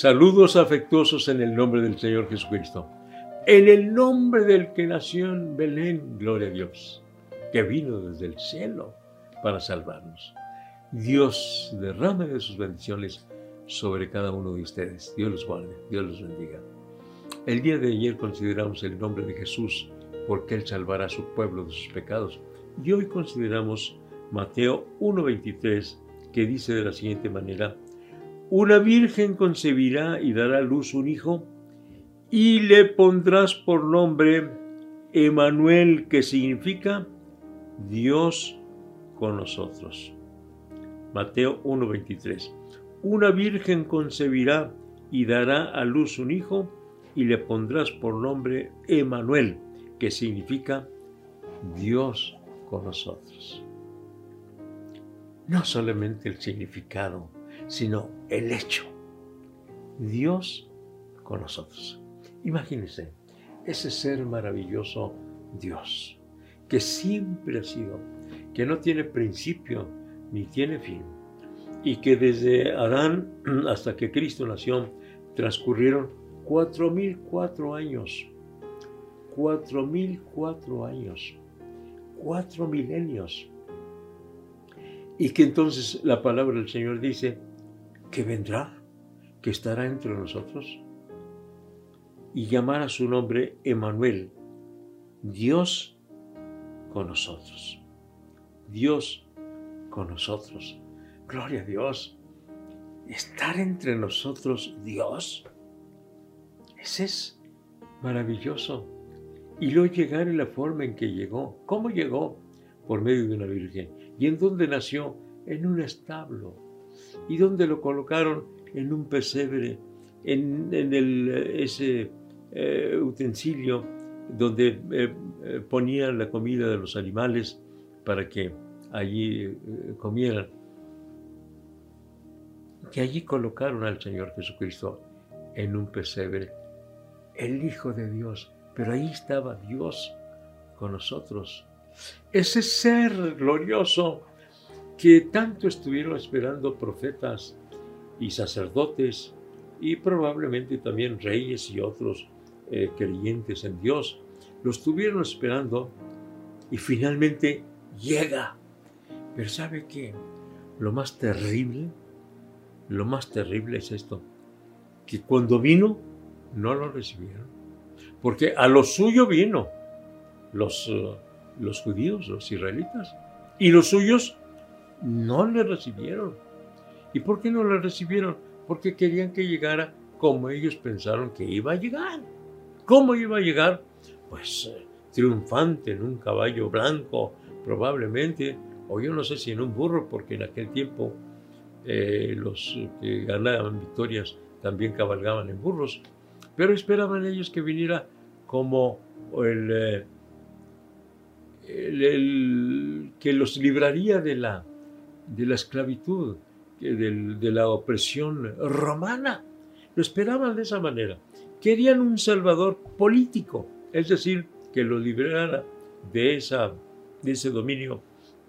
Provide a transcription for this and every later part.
Saludos afectuosos en el nombre del Señor Jesucristo. En el nombre del que nació en Belén, gloria a Dios, que vino desde el cielo para salvarnos. Dios derrame de sus bendiciones sobre cada uno de ustedes. Dios los guarde, Dios los bendiga. El día de ayer consideramos el nombre de Jesús porque Él salvará a su pueblo de sus pecados. Y hoy consideramos Mateo 1.23 que dice de la siguiente manera, una virgen concebirá y dará a luz un hijo y le pondrás por nombre Emanuel, que significa Dios con nosotros. Mateo 1:23. Una virgen concebirá y dará a luz un hijo y le pondrás por nombre Emanuel, que significa Dios con nosotros. No solamente el significado, sino el hecho. Dios con nosotros. Imagínense, ese ser maravilloso Dios, que siempre ha sido, que no tiene principio ni tiene fin, y que desde Adán hasta que Cristo nació transcurrieron cuatro mil cuatro años, cuatro mil cuatro años, cuatro milenios, y que entonces la palabra del Señor dice que vendrá, que estará entre nosotros, y llamar a su nombre Emanuel, Dios con nosotros. Dios con nosotros. Gloria a Dios. Estar entre nosotros Dios. Ese es maravilloso. Y luego llegar en la forma en que llegó. ¿Cómo llegó? Por medio de una virgen. ¿Y en dónde nació? En un establo. ¿Y dónde lo colocaron? En un pesebre. En, el, ese eh, utensilio donde eh, eh, ponían la comida de los animales para que allí comieran. Que allí colocaron al Señor Jesucristo en un pesebre, el Hijo de Dios, pero ahí estaba Dios con nosotros. Ese ser glorioso que tanto estuvieron esperando profetas y sacerdotes y probablemente también reyes y otros eh, creyentes en Dios, lo estuvieron esperando y finalmente llega. Pero ¿sabe qué? Lo más terrible, lo más terrible es esto, que cuando vino no lo recibieron. Porque a lo suyo vino los, eh, los judíos, los israelitas, y los suyos no le recibieron. ¿Y por qué no le recibieron? Porque querían que llegara como ellos pensaron que iba a llegar. ¿Cómo iba a llegar? Pues eh, triunfante en un caballo blanco, probablemente, o yo no sé si en un burro, porque en aquel tiempo eh, los que ganaban victorias también cabalgaban en burros, pero esperaban ellos que viniera como el, eh, que los libraría de la, de la esclavitud, de la opresión romana. Lo esperaban de esa manera. Querían un salvador político, es decir, que lo liberara de, de ese dominio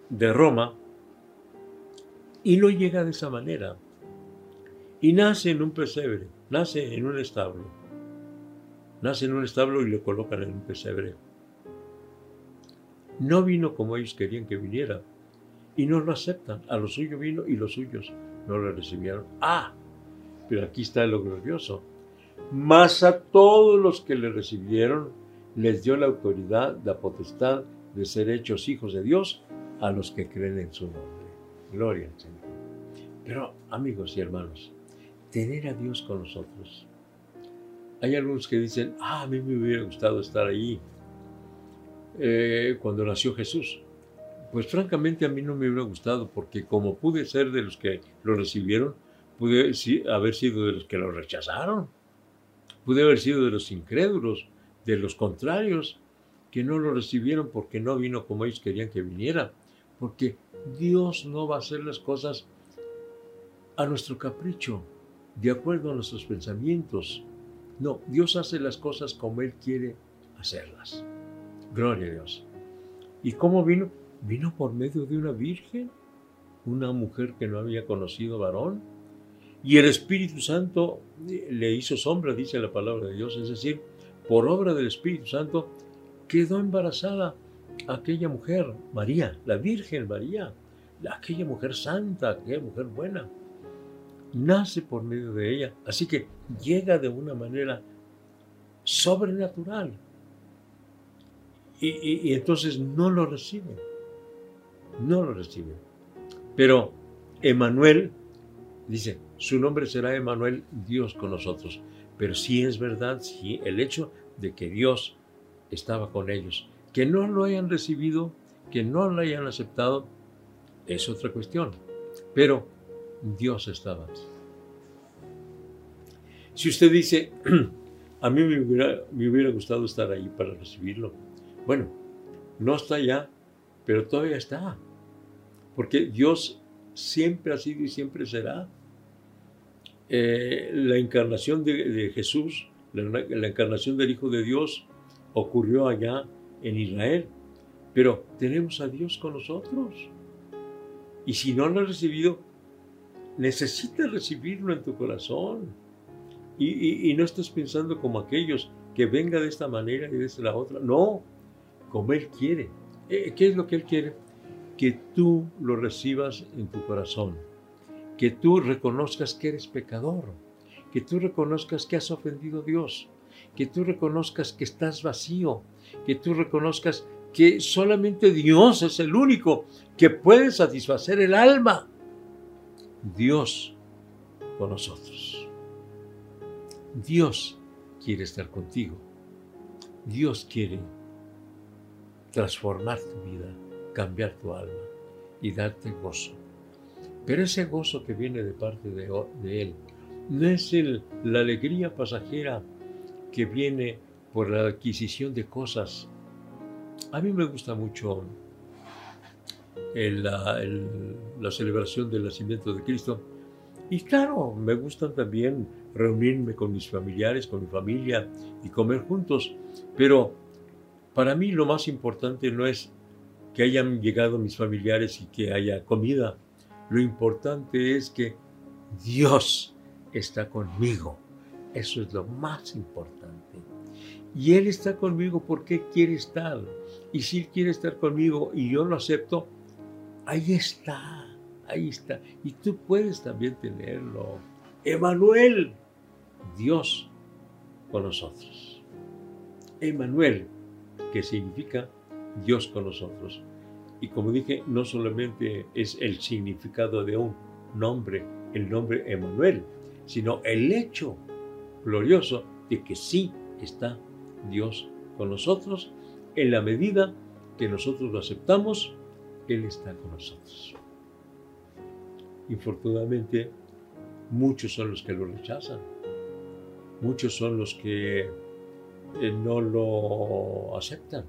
de Roma, y no llega de esa manera. Y nace en un pesebre, nace en un establo. Nace en un establo y lo colocan en un pesebre. No vino como ellos querían que viniera. Y no lo aceptan. A lo suyo vino y los suyos no lo recibieron. Ah, pero aquí está lo glorioso mas a todos los que le recibieron les dio la autoridad, la potestad de ser hechos hijos de Dios a los que creen en su nombre. Gloria al Señor. Pero amigos y hermanos, tener a Dios con nosotros. Hay algunos que dicen, ah, a mí me hubiera gustado estar ahí eh, cuando nació Jesús. Pues francamente a mí no me hubiera gustado porque como pude ser de los que lo recibieron, pude haber sido de los que lo rechazaron Pude haber sido de los incrédulos, de los contrarios, que no lo recibieron porque no vino como ellos querían que viniera. Porque Dios no va a hacer las cosas a nuestro capricho, de acuerdo a nuestros pensamientos. No, Dios hace las cosas como Él quiere hacerlas. Gloria a Dios. ¿Y cómo vino? Vino por medio de una virgen, una mujer que no había conocido varón, Y el Espíritu Santo le hizo sombra, dice la palabra de Dios, es decir, por obra del Espíritu Santo quedó embarazada aquella mujer, María, la Virgen María, aquella mujer santa, aquella mujer buena. Nace por medio de ella, así que llega de una manera sobrenatural. Y, entonces no lo recibe, no lo recibe. Pero Emanuel dice, su nombre será Emanuel, Dios con nosotros. Pero sí es verdad, sí, el hecho de que Dios estaba con ellos. Que no lo hayan recibido, que no lo hayan aceptado, es otra cuestión. Pero Dios estaba. Si usted dice, a mí me hubiera, me hubiera gustado estar ahí para recibirlo, bueno, no está allá, pero todavía está. Porque Dios siempre ha sido y siempre será. Eh, la encarnación de, Jesús, la, encarnación del Hijo de Dios, ocurrió allá en Israel, pero tenemos a Dios con nosotros. Y si no lo has recibido, necesitas recibirlo en tu corazón. Y, no estés pensando como aquellos que venga de esta manera y de esta otra. No, como Él quiere. Eh, ¿Qué es lo que Él quiere? Que tú lo recibas en tu corazón. Que tú reconozcas que eres pecador. Que tú reconozcas que has ofendido a Dios que tú reconozcas que estás vacío, que tú reconozcas que solamente Dios es el único que puede satisfacer el alma. Dios con nosotros. Dios quiere estar contigo. Dios quiere transformar tu vida, cambiar tu alma y darte gozo. Pero ese gozo que viene de parte de, Él no es el, la alegría pasajera que viene por la adquisición de cosas. A mí me gusta mucho la, celebración del nacimiento de Cristo. Y claro, me gustan también reunirme con mis familiares, con mi familia y comer juntos. Pero para mí lo más importante no es que hayan llegado mis familiares y que haya comida. Lo importante es que Dios está conmigo eso es lo más importante. Y Él está conmigo porque quiere estar. Y si Él quiere estar conmigo y yo lo acepto, ahí está, ahí está. Y tú puedes también tenerlo. Emanuel, Dios con nosotros. Emanuel, que significa Dios con nosotros. Y como dije, no solamente es el significado de un nombre, el nombre Emanuel, sino el hecho glorioso de que sí está Dios con nosotros en la medida que nosotros lo aceptamos, Él está con nosotros. Infortunadamente, muchos son los que lo rechazan, muchos son los que eh, no lo aceptan.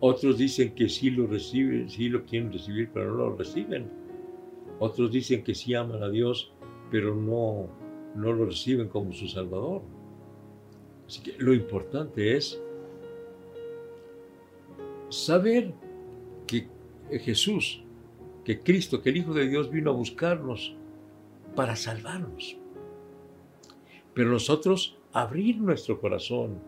Otros dicen que sí lo reciben, sí lo quieren recibir, pero no lo reciben. Otros dicen que sí aman a Dios, pero no no lo reciben como su Salvador. Así que lo importante es saber que Jesús, que Cristo, que el Hijo de Dios vino a buscarnos para salvarnos. Pero nosotros abrir nuestro corazón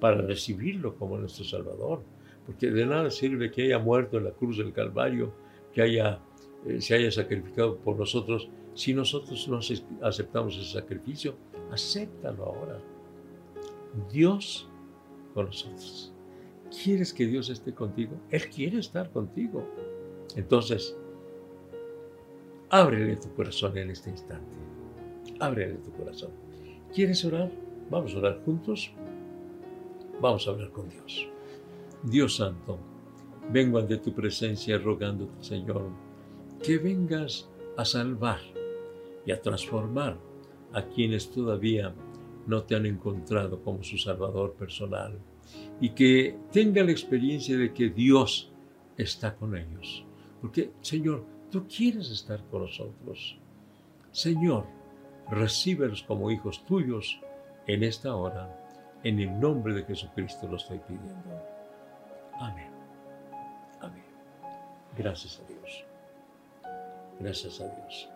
para recibirlo como nuestro Salvador. Porque de nada sirve que haya muerto en la cruz del Calvario, que haya, eh, se haya sacrificado por nosotros si nosotros no aceptamos ese sacrificio, acéptalo ahora. Dios con nosotros. ¿Quieres que Dios esté contigo? Él quiere estar contigo. Entonces, ábrele tu corazón en este instante. Ábrele tu corazón. ¿Quieres orar? Vamos a orar juntos. Vamos a hablar con Dios. Dios Santo, vengo ante tu presencia rogándote, Señor, que vengas a salvar y a transformar a quienes todavía no te han encontrado como su Salvador personal y que tengan la experiencia de que Dios está con ellos. Porque, Señor, tú quieres estar con nosotros. Señor, recíbelos como hijos tuyos en esta hora. En el nombre de Jesucristo lo estoy pidiendo. Amén. Amén. Gracias a Dios. Gracias a Dios.